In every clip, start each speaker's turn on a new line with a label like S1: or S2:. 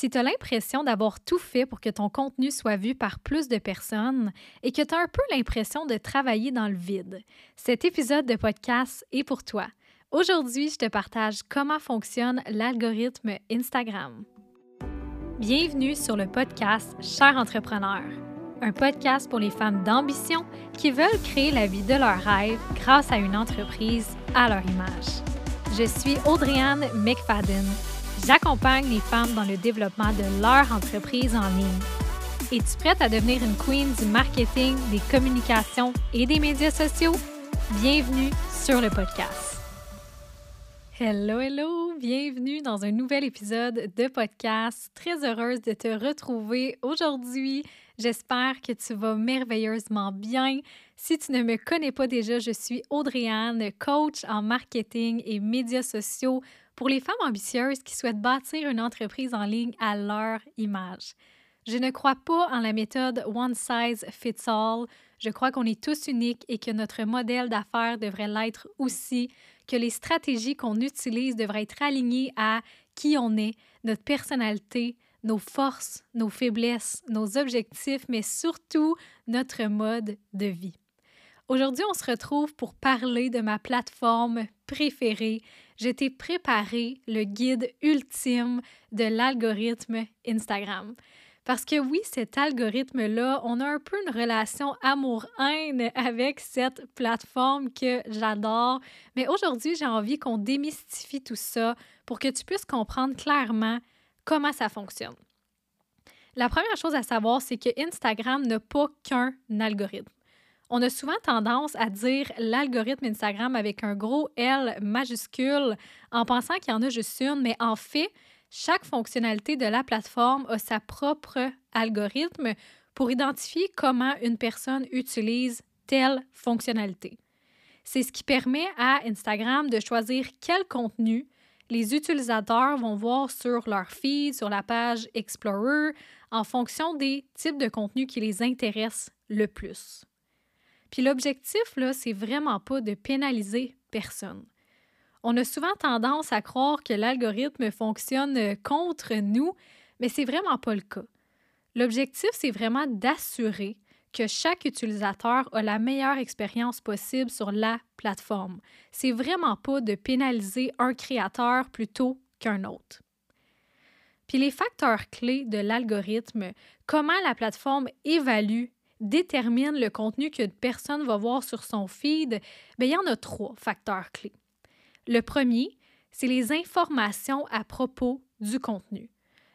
S1: Si tu as l'impression d'avoir tout fait pour que ton contenu soit vu par plus de personnes et que tu as un peu l'impression de travailler dans le vide, cet épisode de podcast est pour toi. Aujourd'hui, je te partage comment fonctionne l'algorithme Instagram. Bienvenue sur le podcast Cher entrepreneur, un podcast pour les femmes d'ambition qui veulent créer la vie de leurs rêves grâce à une entreprise à leur image. Je suis Audriane McFadden J'accompagne les femmes dans le développement de leur entreprise en ligne. Es-tu prête à devenir une queen du marketing, des communications et des médias sociaux? Bienvenue sur le podcast. Hello, hello! Bienvenue dans un nouvel épisode de podcast. Très heureuse de te retrouver aujourd'hui. J'espère que tu vas merveilleusement bien. Si tu ne me connais pas déjà, je suis Audriane, coach en marketing et médias sociaux pour les femmes ambitieuses qui souhaitent bâtir une entreprise en ligne à leur image. Je ne crois pas en la méthode one size fits all. Je crois qu'on est tous uniques et que notre modèle d'affaires devrait l'être aussi, que les stratégies qu'on utilise devraient être alignées à qui on est, notre personnalité, nos forces, nos faiblesses, nos objectifs, mais surtout notre mode de vie. Aujourd'hui, on se retrouve pour parler de ma plateforme préférée. Je t'ai préparé le guide ultime de l'algorithme Instagram. Parce que oui, cet algorithme-là, on a un peu une relation amour-haine avec cette plateforme que j'adore. Mais aujourd'hui, j'ai envie qu'on démystifie tout ça pour que tu puisses comprendre clairement comment ça fonctionne. La première chose à savoir, c'est que Instagram n'a pas qu'un algorithme. On a souvent tendance à dire l'algorithme Instagram avec un gros L majuscule en pensant qu'il y en a juste une, mais en fait, chaque fonctionnalité de la plateforme a sa propre algorithme pour identifier comment une personne utilise telle fonctionnalité. C'est ce qui permet à Instagram de choisir quel contenu les utilisateurs vont voir sur leur feed, sur la page Explorer, en fonction des types de contenus qui les intéressent le plus. Puis l'objectif, là, c'est vraiment pas de pénaliser personne. On a souvent tendance à croire que l'algorithme fonctionne contre nous, mais c'est vraiment pas le cas. L'objectif, c'est vraiment d'assurer que chaque utilisateur a la meilleure expérience possible sur la plateforme. C'est vraiment pas de pénaliser un créateur plutôt qu'un autre. Puis les facteurs clés de l'algorithme, comment la plateforme évalue détermine le contenu qu'une personne va voir sur son feed, bien, il y en a trois facteurs clés. Le premier, c'est les informations à propos du contenu.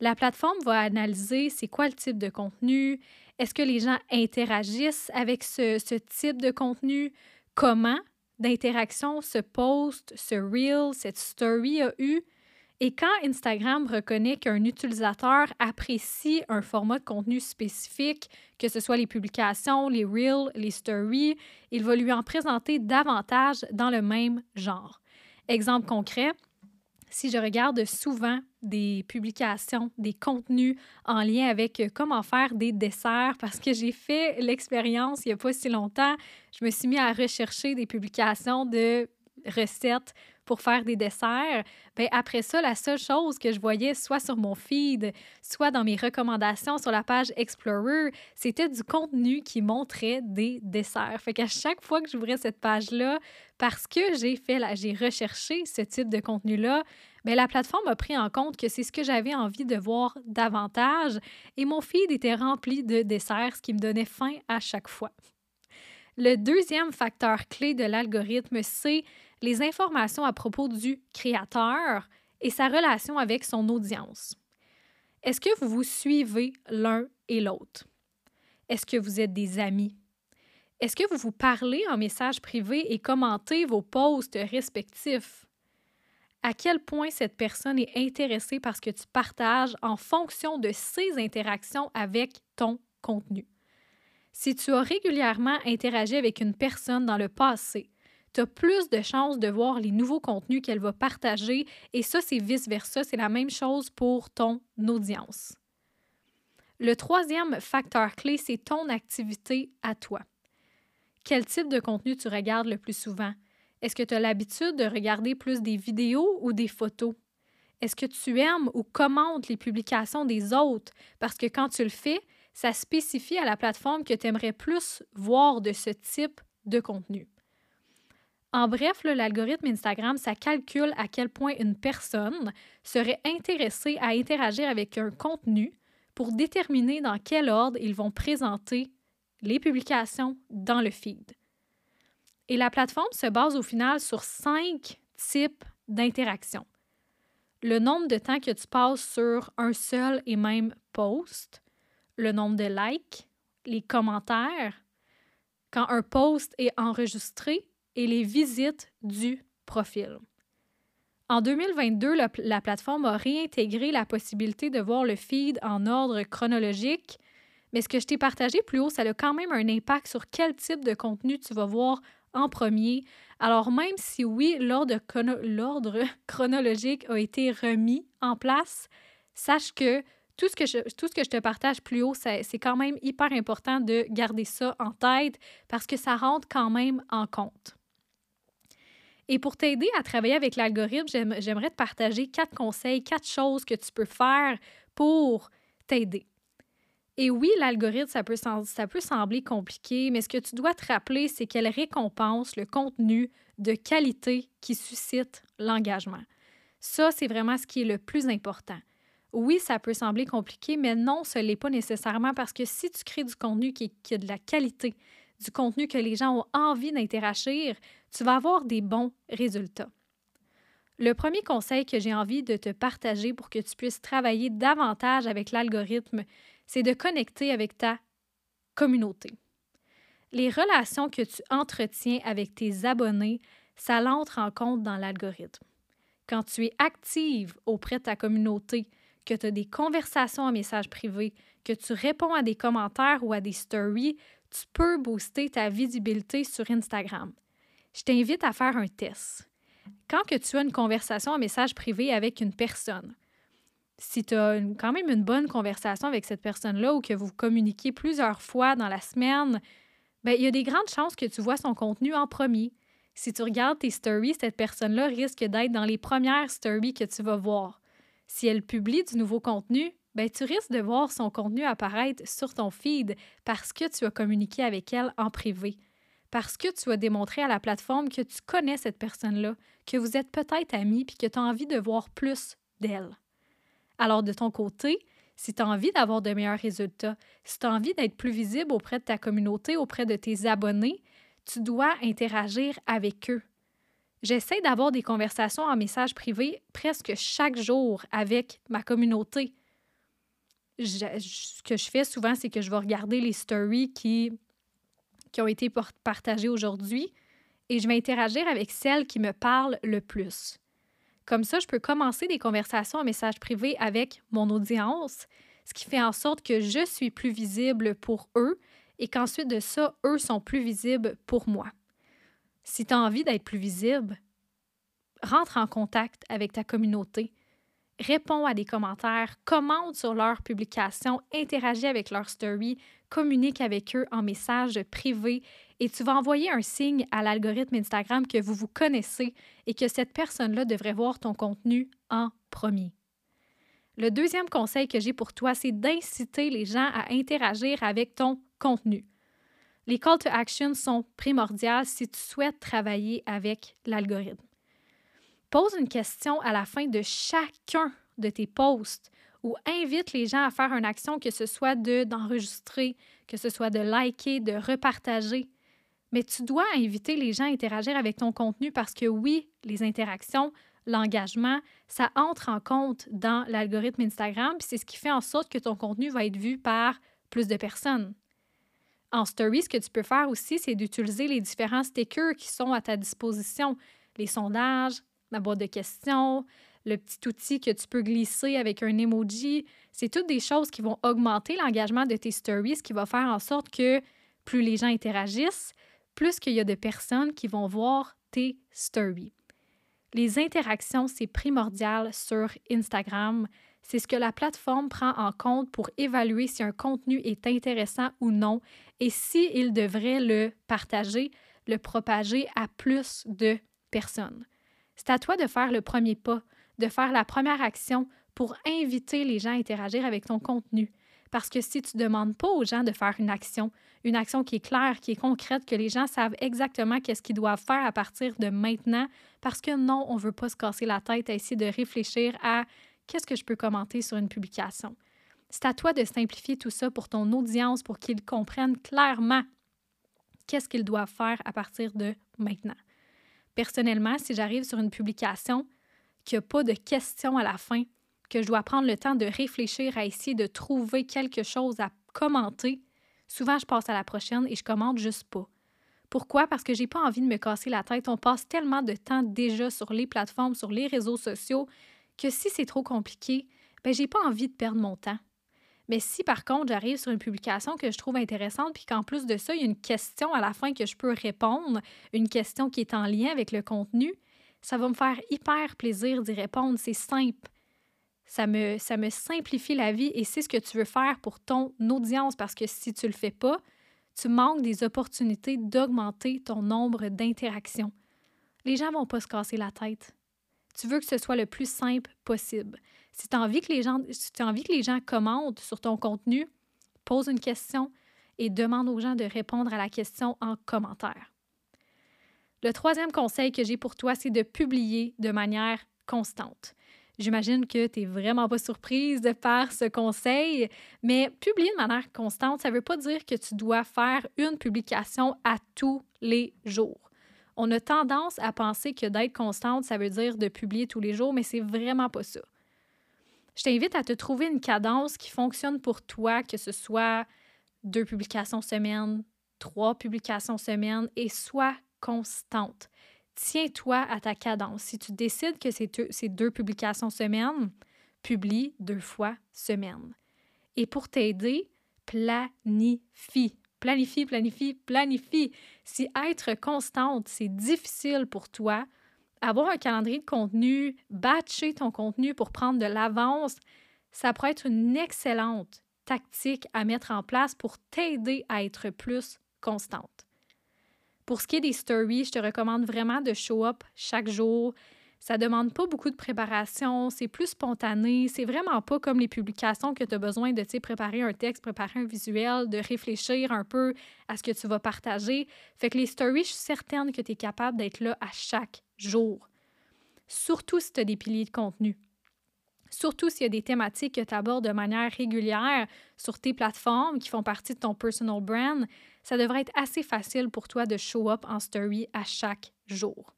S1: La plateforme va analyser c'est quoi le type de contenu, est-ce que les gens interagissent avec ce, ce type de contenu, comment d'interaction ce post, ce reel, cette story a eu, et quand Instagram reconnaît qu'un utilisateur apprécie un format de contenu spécifique, que ce soit les publications, les reels, les stories, il va lui en présenter davantage dans le même genre. Exemple concret, si je regarde souvent des publications, des contenus en lien avec comment faire des desserts, parce que j'ai fait l'expérience il n'y a pas si longtemps, je me suis mis à rechercher des publications de recettes pour faire des desserts, bien après ça, la seule chose que je voyais soit sur mon feed, soit dans mes recommandations sur la page Explorer, c'était du contenu qui montrait des desserts. Fait qu'à chaque fois que j'ouvrais cette page-là, parce que j'ai fait j'ai recherché ce type de contenu-là, bien, la plateforme a pris en compte que c'est ce que j'avais envie de voir davantage et mon feed était rempli de desserts, ce qui me donnait faim à chaque fois. Le deuxième facteur clé de l'algorithme, c'est les informations à propos du créateur et sa relation avec son audience. Est-ce que vous vous suivez l'un et l'autre? Est-ce que vous êtes des amis? Est-ce que vous vous parlez en message privé et commentez vos posts respectifs? À quel point cette personne est intéressée par ce que tu partages en fonction de ses interactions avec ton contenu? Si tu as régulièrement interagi avec une personne dans le passé, tu as plus de chances de voir les nouveaux contenus qu'elle va partager et ça, c'est vice-versa. C'est la même chose pour ton audience. Le troisième facteur clé, c'est ton activité à toi. Quel type de contenu tu regardes le plus souvent? Est-ce que tu as l'habitude de regarder plus des vidéos ou des photos? Est-ce que tu aimes ou commentes les publications des autres? Parce que quand tu le fais, ça spécifie à la plateforme que tu aimerais plus voir de ce type de contenu. En bref, l'algorithme Instagram, ça calcule à quel point une personne serait intéressée à interagir avec un contenu pour déterminer dans quel ordre ils vont présenter les publications dans le feed. Et la plateforme se base au final sur cinq types d'interactions. Le nombre de temps que tu passes sur un seul et même post, le nombre de likes, les commentaires, quand un post est enregistré et les visites du profil. En 2022, la, la, plateforme a réintégré la possibilité de voir le feed en ordre chronologique, mais ce que je t'ai partagé plus haut, ça a quand même un impact sur quel type de contenu tu vas voir en premier. Alors même si oui, l'ordre chronologique a été remis en place, sache que tout ce que je, te partage plus haut, c'est quand même hyper important de garder ça en tête parce que ça rentre quand même en compte. Et pour t'aider à travailler avec l'algorithme, j'aimerais te partager quatre conseils, quatre choses que tu peux faire pour t'aider. Et oui, l'algorithme, ça peut sembler compliqué, mais ce que tu dois te rappeler, c'est qu'elle récompense le contenu de qualité qui suscite l'engagement. Ça, c'est vraiment ce qui est le plus important. Oui, ça peut sembler compliqué, mais non, ce n'est pas nécessairement parce que si tu crées du contenu qui, qui a de la qualité, du contenu que les gens ont envie d'interagir, tu vas avoir des bons résultats. Le premier conseil que j'ai envie de te partager pour que tu puisses travailler davantage avec l'algorithme, c'est de connecter avec ta communauté. Les relations que tu entretiens avec tes abonnés, ça l'entre en compte dans l'algorithme. Quand tu es active auprès de ta communauté, que tu as des conversations en message privé, que tu réponds à des commentaires ou à des stories, tu peux booster ta visibilité sur Instagram. Je t'invite à faire un test. Quand que tu as une conversation en message privé avec une personne, si tu as quand même une bonne conversation avec cette personne-là ou que vous communiquez plusieurs fois dans la semaine, bien, il y a des grandes chances que tu vois son contenu en premier. Si tu regardes tes stories, cette personne-là risque d'être dans les premières stories que tu vas voir. Si elle publie du nouveau contenu, ben, tu risques de voir son contenu apparaître sur ton feed parce que tu as communiqué avec elle en privé, parce que tu as démontré à la plateforme que tu connais cette personne-là, que vous êtes peut-être amis puis que tu as envie de voir plus d'elle. Alors, de ton côté, si tu as envie d'avoir de meilleurs résultats, si tu as envie d'être plus visible auprès de ta communauté, auprès de tes abonnés, tu dois interagir avec eux. J'essaie d'avoir des conversations en message privé presque chaque jour avec ma communauté. ce que je fais souvent, c'est que je vais regarder les stories qui, qui ont été partagées aujourd'hui et je vais interagir avec celles qui me parlent le plus. Comme ça, je peux commencer des conversations en message privé avec mon audience, ce qui fait en sorte que je suis plus visible pour eux et qu'ensuite de ça, eux sont plus visibles pour moi. Si tu as envie d'être plus visible, rentre en contact avec ta communauté, réponds à des commentaires, commente sur leurs publications, interagis avec leurs stories, communique avec eux en message privé et tu vas envoyer un signe à l'algorithme Instagram que vous vous connaissez et que cette personne-là devrait voir ton contenu en premier. Le deuxième conseil que j'ai pour toi, c'est d'inciter les gens à interagir avec ton contenu. Les call to action sont primordiales si tu souhaites travailler avec l'algorithme. Pose une question à la fin de chacun de tes posts ou invite les gens à faire une action, que ce soit de, d'enregistrer, que ce soit de liker, de repartager. Mais tu dois inviter les gens à interagir avec ton contenu parce que oui, les interactions, l'engagement, ça entre en compte dans l'algorithme Instagram, puis c'est ce qui fait en sorte que ton contenu va être vu par plus de personnes. En story, ce que tu peux faire aussi, c'est d'utiliser les différents stickers qui sont à ta disposition, les sondages, la boîte de questions, le petit outil que tu peux glisser avec un emoji. C'est toutes des choses qui vont augmenter l'engagement de tes stories, ce qui va faire en sorte que plus les gens interagissent, plus qu'il y a de personnes qui vont voir tes stories. Les interactions, c'est primordial sur Instagram. C'est ce que la plateforme prend en compte pour évaluer si un contenu est intéressant ou non et s'il devrait le partager, le propager à plus de personnes. C'est à toi de faire le premier pas, de faire la première action pour inviter les gens à interagir avec ton contenu. Parce que si tu ne demandes pas aux gens de faire une action, une action qui est claire, qui est concrète, que les gens savent exactement qu'est-ce qu'ils doivent faire à partir de maintenant, parce que non, on ne veut pas se casser la tête à essayer de réfléchir à qu'est-ce que je peux commenter sur une publication. C'est à toi de simplifier tout ça pour ton audience, pour qu'ils comprennent clairement qu'est-ce qu'ils doivent faire à partir de maintenant. Personnellement, si j'arrive sur une publication qui n'a pas de questions à la fin, que je dois prendre le temps de réfléchir à essayer de trouver quelque chose à commenter, souvent je passe à la prochaine et je commente juste pas. Pourquoi? Parce que j'ai pas envie de me casser la tête. On passe tellement de temps déjà sur les plateformes, sur les réseaux sociaux, que si c'est trop compliqué, ben j'ai pas envie de perdre mon temps. Mais si par contre j'arrive sur une publication que je trouve intéressante, puis qu'en plus de ça, il y a une question à la fin que je peux répondre, une question qui est en lien avec le contenu, ça va me faire hyper plaisir d'y répondre. C'est simple. Ça me, ça me simplifie la vie et c'est ce que tu veux faire pour ton audience parce que si tu ne le fais pas, tu manques des opportunités d'augmenter ton nombre d'interactions. Les gens ne vont pas se casser la tête. Tu veux que ce soit le plus simple possible. Si tu as envie que les gens, commentent sur ton contenu, pose une question et demande aux gens de répondre à la question en commentaire. Le troisième conseil que j'ai pour toi, c'est de publier de manière constante. J'imagine que tu n'es vraiment pas surprise de par ce conseil, mais publier de manière constante, ça ne veut pas dire que tu dois faire une publication à tous les jours. On a tendance à penser que d'être constante, ça veut dire de publier tous les jours, mais c'est vraiment pas ça. Je t'invite à te trouver une cadence qui fonctionne pour toi, que ce soit deux publications semaine, trois publications semaine, et sois constante tiens-toi à ta cadence. Si tu décides que c'est deux, publications semaine, publie deux fois semaine. Et pour t'aider, planifie. Planifie, planifie, planifie. Si être constante, c'est difficile pour toi, avoir un calendrier de contenu, batcher ton contenu pour prendre de l'avance, ça pourrait être une excellente tactique à mettre en place pour t'aider à être plus constante. Pour ce qui est des stories, je te recommande vraiment de show up chaque jour. Ça demande pas beaucoup de préparation, c'est plus spontané, c'est vraiment pas comme les publications que tu as besoin de préparer un texte, préparer un visuel, de réfléchir un peu à ce que tu vas partager. Fait que les stories, je suis certaine que tu es capable d'être là à chaque jour. Surtout si tu as des piliers de contenu. Surtout s'il y a des thématiques que tu abordes de manière régulière sur tes plateformes qui font partie de ton personal brand, ça devrait être assez facile pour toi de show up en story à chaque jour.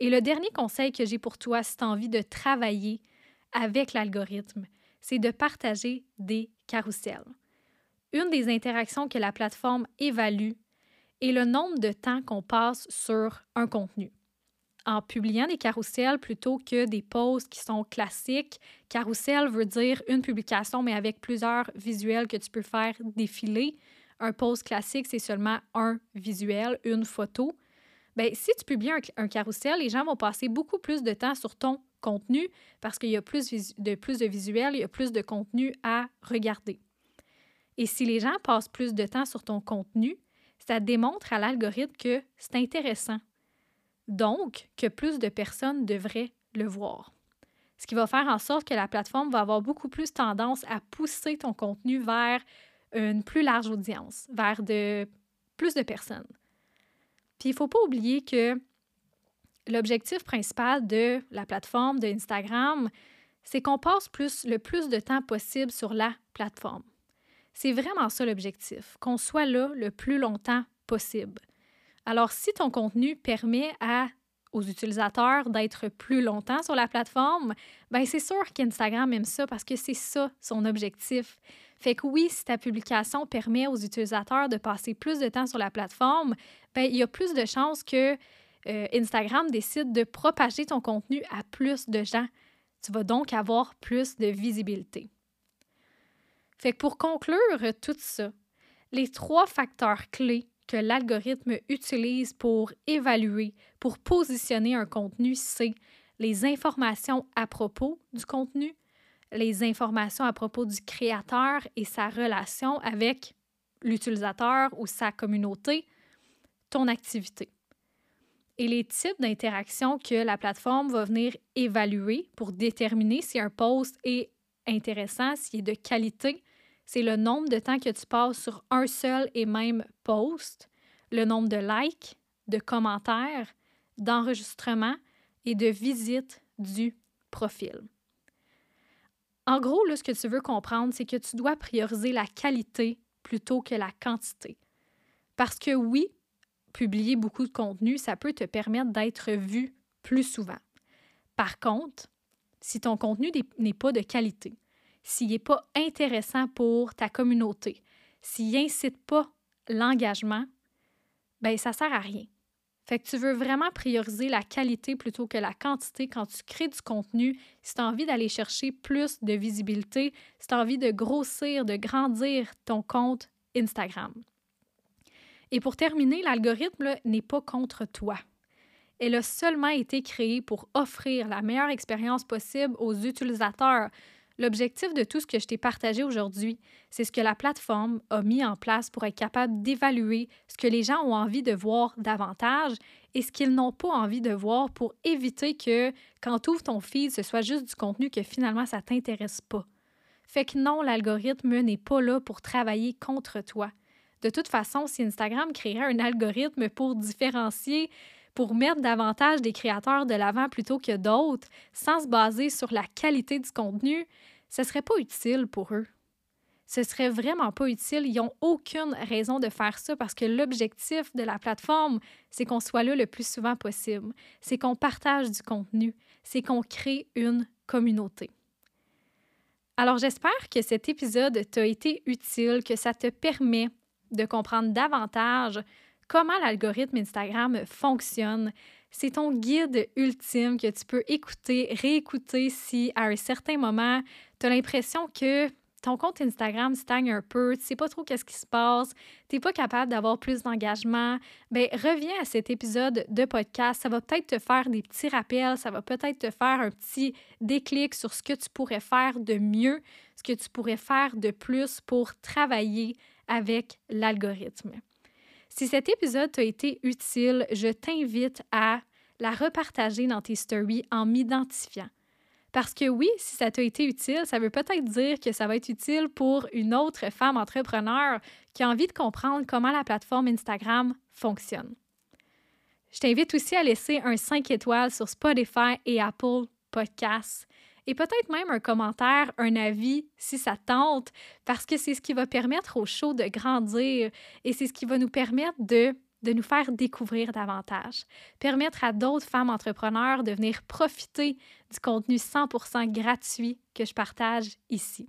S1: Et le dernier conseil que j'ai pour toi si tu as envie de travailler avec l'algorithme, c'est de partager des carousels. Une des interactions que la plateforme évalue est le nombre de temps qu'on passe sur un contenu. En publiant des carousels plutôt que des posts qui sont classiques, carousel veut dire une publication mais avec plusieurs visuels que tu peux faire défiler. Un post classique, c'est seulement un visuel, une photo. Bien, si tu publies un, carrousel, les gens vont passer beaucoup plus de temps sur ton contenu parce qu'il y a plus de, plus de visuels, il y a plus de contenu à regarder. Et si les gens passent plus de temps sur ton contenu, ça démontre à l'algorithme que c'est intéressant. Donc, que plus de personnes devraient le voir. Ce qui va faire en sorte que la plateforme va avoir beaucoup plus tendance à pousser ton contenu vers une plus large audience, vers de plus de personnes. Puis il ne faut pas oublier que l'objectif principal de la plateforme de Instagram, c'est qu'on passe plus, le plus de temps possible sur la plateforme. C'est vraiment ça l'objectif, qu'on soit là le plus longtemps possible. Alors, si ton contenu permet à, aux utilisateurs d'être plus longtemps sur la plateforme, ben c'est sûr qu'Instagram aime ça parce que c'est ça son objectif. Fait que oui, si ta publication permet aux utilisateurs de passer plus de temps sur la plateforme, ben, il y a plus de chances que euh, Instagram décide de propager ton contenu à plus de gens. Tu vas donc avoir plus de visibilité. Fait que pour conclure tout ça, les trois facteurs clés que l'algorithme utilise pour évaluer, pour positionner un contenu, c'est les informations à propos du contenu, les informations à propos du créateur et sa relation avec l'utilisateur ou sa communauté, ton activité. et les types d'interactions que la plateforme va venir évaluer pour déterminer si un post est intéressant, s'il est de qualité. C'est le nombre de temps que tu passes sur un seul et même post, le nombre de likes, de commentaires, d'enregistrements et de visites du profil. En gros, ce que tu veux comprendre, c'est que tu dois prioriser la qualité plutôt que la quantité. Parce que oui, publier beaucoup de contenu, ça peut te permettre d'être vu plus souvent. Par contre, si ton contenu n'est pas de qualité, s'il n'est pas intéressant pour ta communauté, s'il n'incite pas l'engagement, ben ça sert à rien. Fait que tu veux vraiment prioriser la qualité plutôt que la quantité quand tu crées du contenu, si tu as envie d'aller chercher plus de visibilité, si tu as envie de grossir, de grandir ton compte Instagram. Et pour terminer, l'algorithme n'est pas contre toi. Elle a seulement été créée pour offrir la meilleure expérience possible aux utilisateurs. L'objectif de tout ce que je t'ai partagé aujourd'hui, c'est ce que la plateforme a mis en place pour être capable d'évaluer ce que les gens ont envie de voir davantage et ce qu'ils n'ont pas envie de voir pour éviter que quand tu ouvres ton feed, ce soit juste du contenu que finalement ça t'intéresse pas. Fait que non, l'algorithme n'est pas là pour travailler contre toi. De toute façon, si Instagram créerait un algorithme pour différencier pour mettre davantage des créateurs de l'avant plutôt que d'autres, sans se baser sur la qualité du contenu, ce serait pas utile pour eux. Ce serait vraiment pas utile. Ils n'ont aucune raison de faire ça parce que l'objectif de la plateforme, c'est qu'on soit là le plus souvent possible. C'est qu'on partage du contenu. C'est qu'on crée une communauté. Alors j'espère que cet épisode t'a été utile, que ça te permet de comprendre davantage comment l'algorithme Instagram fonctionne. C'est ton guide ultime que tu peux écouter, réécouter si à un certain moment, tu as l'impression que ton compte Instagram stagne un peu, tu sais pas trop qu'est-ce qui se passe, tu n'es pas capable d'avoir plus d'engagement, ben reviens à cet épisode de podcast. Ça va peut-être te faire des petits rappels, ça va peut-être te faire un petit déclic sur ce que tu pourrais faire de mieux, ce que tu pourrais faire de plus pour travailler avec l'algorithme. Si cet épisode t'a été utile, je t'invite à la repartager dans tes stories en m'identifiant. Parce que oui, si ça t'a été utile, ça veut peut-être dire que ça va être utile pour une autre femme entrepreneur qui a envie de comprendre comment la plateforme Instagram fonctionne. Je t'invite aussi à laisser un 5 étoiles sur Spotify et Apple Podcasts et peut-être même un commentaire, un avis si ça tente, parce que c'est ce qui va permettre au show de grandir et c'est ce qui va nous permettre de de nous faire découvrir davantage, permettre à d'autres femmes entrepreneurs de venir profiter du contenu 100% gratuit que je partage ici.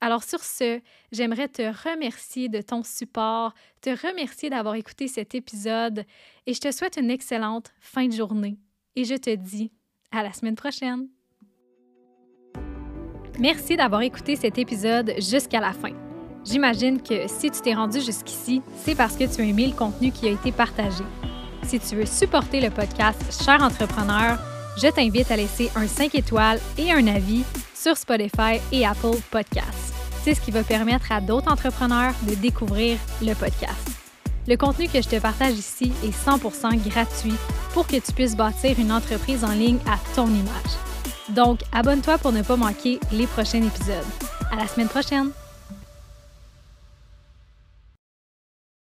S1: Alors sur ce, j'aimerais te remercier de ton support, te remercier d'avoir écouté cet épisode et je te souhaite une excellente fin de journée et je te dis à la semaine prochaine. Merci d'avoir écouté cet épisode jusqu'à la fin. J'imagine que si tu t'es rendu jusqu'ici, c'est parce que tu as aimé le contenu qui a été partagé. Si tu veux supporter le podcast Cher Entrepreneur, je t'invite à laisser un 5 étoiles et un avis sur Spotify et Apple Podcasts. C'est ce qui va permettre à d'autres entrepreneurs de découvrir le podcast. Le contenu que je te partage ici est 100% gratuit pour que tu puisses bâtir une entreprise en ligne à ton image. Donc, abonne-toi pour ne pas manquer les prochains épisodes. À la semaine prochaine!